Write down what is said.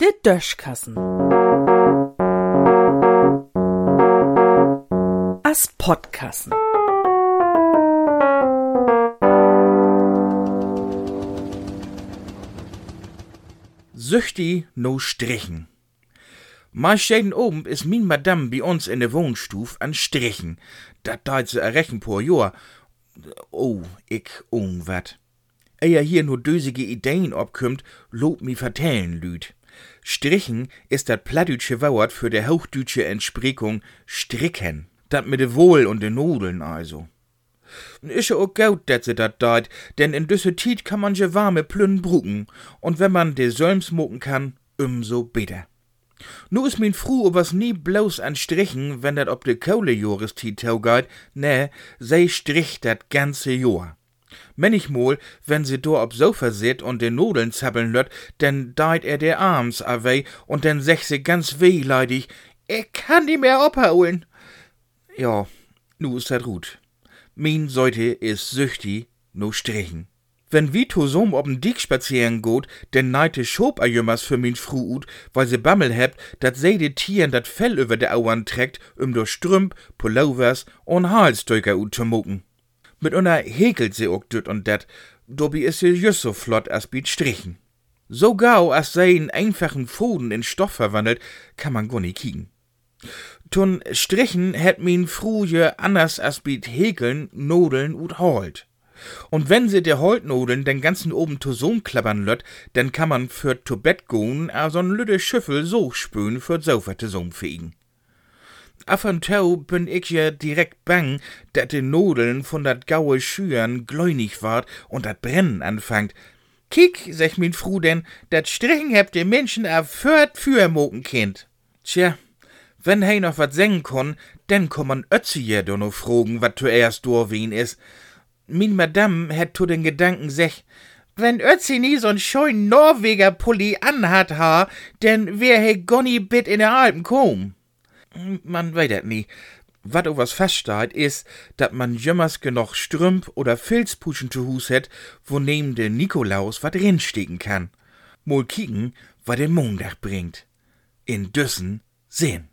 Der Döschkassen. As Podkassen. Süchti no Strichen. Mal stehen oben is min Madame bei uns in der Wohnstuf an Strichen. Dat deit se errechen por Jahr. Oh, ich unwat. Eher hier nur dösige Ideen obkümmt, lob mi vertellen lüd. Strichen ist dat plattdütsche Wort für der hochdütsche Entsprechung stricken. Dat mit de Wohl und de Nudeln also. Ja auch gut, dat se dat deit, denn in düsse Tiet kann man je warme Plünn brucken, und wenn man de Sölms mucken kann, umso besser. Nu is min Fru was nie bloß an Strichen, wenn dat ob de Kohlejoristit taugeht, ne, sei strich dat ganze Jahr. Manchmal, wenn sie do ob Sofa sit und de Nudeln zappeln lött, denn deit er der Arms awei und dann sech sie ganz wehleidig, ich kann die mehr abholen. Ja, nu is dat gut. Min Seite is süchtig, no strichen. Wenn Vito sohm ob'n Dick spazieren geht, denn neite schob a jümmers für min Fru ut, weil se Bammel hebt, dat se de Tieren dat Fell über de Auern trägt, um durch Strümp, Pullovers und Halsdöcker ut zu mucken. Mit unner häkelt se ook düt und dat, dobi is se just so flott as biet strichen. So gau as se in einfachen Foden in Stoff verwandelt, kann man gar kiegen. Tun Strichen hätt min fruje anders as biet häkeln, nodeln ut holt. Und wenn sie der Holtnodeln den ganzen oben Tosom klappern lött, dann kann man für to Bett goen a so'n lüde Schüffel so spülen für Sofa Tosom fegen. Af und tau bin ich ja direkt bang, dat de Nodeln von dat gaue Schüren gläunig ward und dat Brennen anfangt. Kick, sech min Fru denn, dat Strichen hebt de Menschen a fört für moken kind. Tja, wenn hei noch wat sengen konn, denn komm man Ötzi ja do no frogen, wat zuerst durwien is min Madame hätt to den Gedanken sech, wenn Ötzi nie so'n scheuen Norweger Pulli anhat ha, denn wär he gonni bit in der Alpen kom. Man weet dat nie. Wat was feststeht, is, dat man jümmers genug Strümp oder Filzpuschen zu Hus hätt, wo neben de Nikolaus wat rinstecken kann. Mol kicken, wat den Montag bringt. In Düssen sehen.